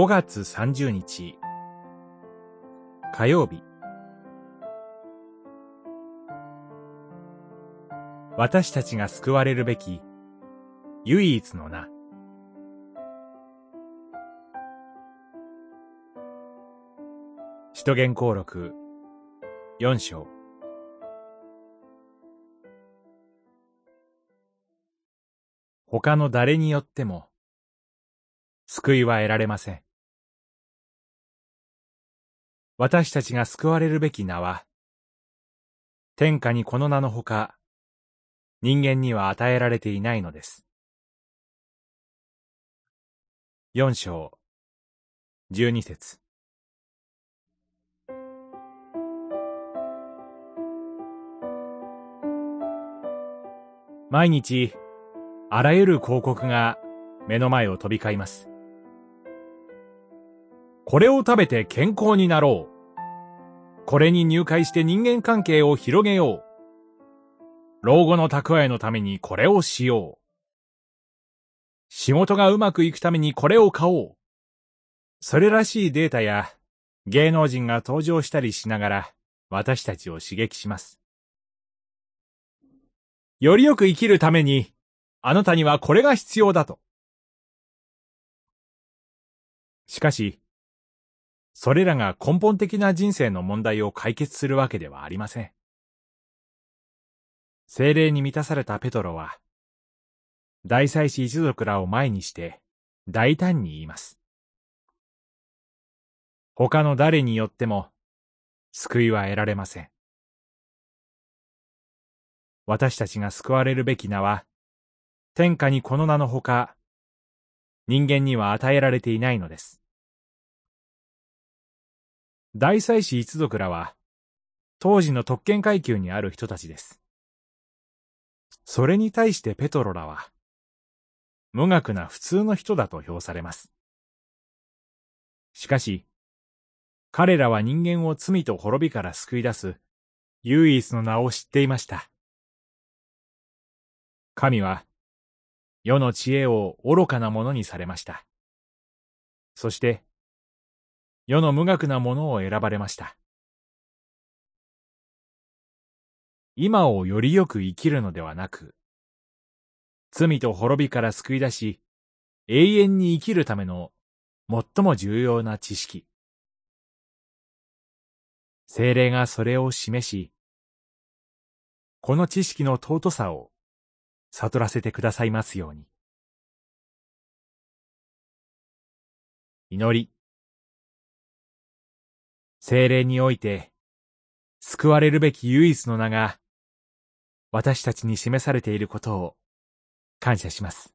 5月30日。火曜日。私たちが救われるべき唯一の名。使徒言行録4章。他の誰によっても救いは得られません。私たちが救われるべき名は、天下にこの名のほか、人間には与えられていないのです。四章、十二節。毎日、あらゆる広告が目の前を飛び交います。これを食べて健康になろう。これに入会して人間関係を広げよう。老後の蓄えのためにこれをしよう。仕事がうまくいくためにこれを買おう。それらしいデータや芸能人が登場したりしながら私たちを刺激します。よりよく生きるためにあなたにはこれが必要だと。しかし、それらが根本的な人生の問題を解決するわけではありません。精霊に満たされたペトロは、大祭司一族らを前にして大胆に言います。他の誰によっても救いは得られません。私たちが救われるべき名は、天下にこの名のほか、人間には与えられていないのです。大祭司一族らは、当時の特権階級にある人たちです。それに対してペトロらは、無学な普通の人だと評されます。しかし、彼らは人間を罪と滅びから救い出す唯一の名を知っていました。神は、世の知恵を愚かなものにされました。そして、世の無学なものを選ばれました。今をよりよく生きるのではなく、罪と滅びから救い出し、永遠に生きるための最も重要な知識。精霊がそれを示し、この知識の尊さを悟らせてくださいますように。祈り。精霊において、救われるべき唯一の名が、私たちに示されていることを感謝します。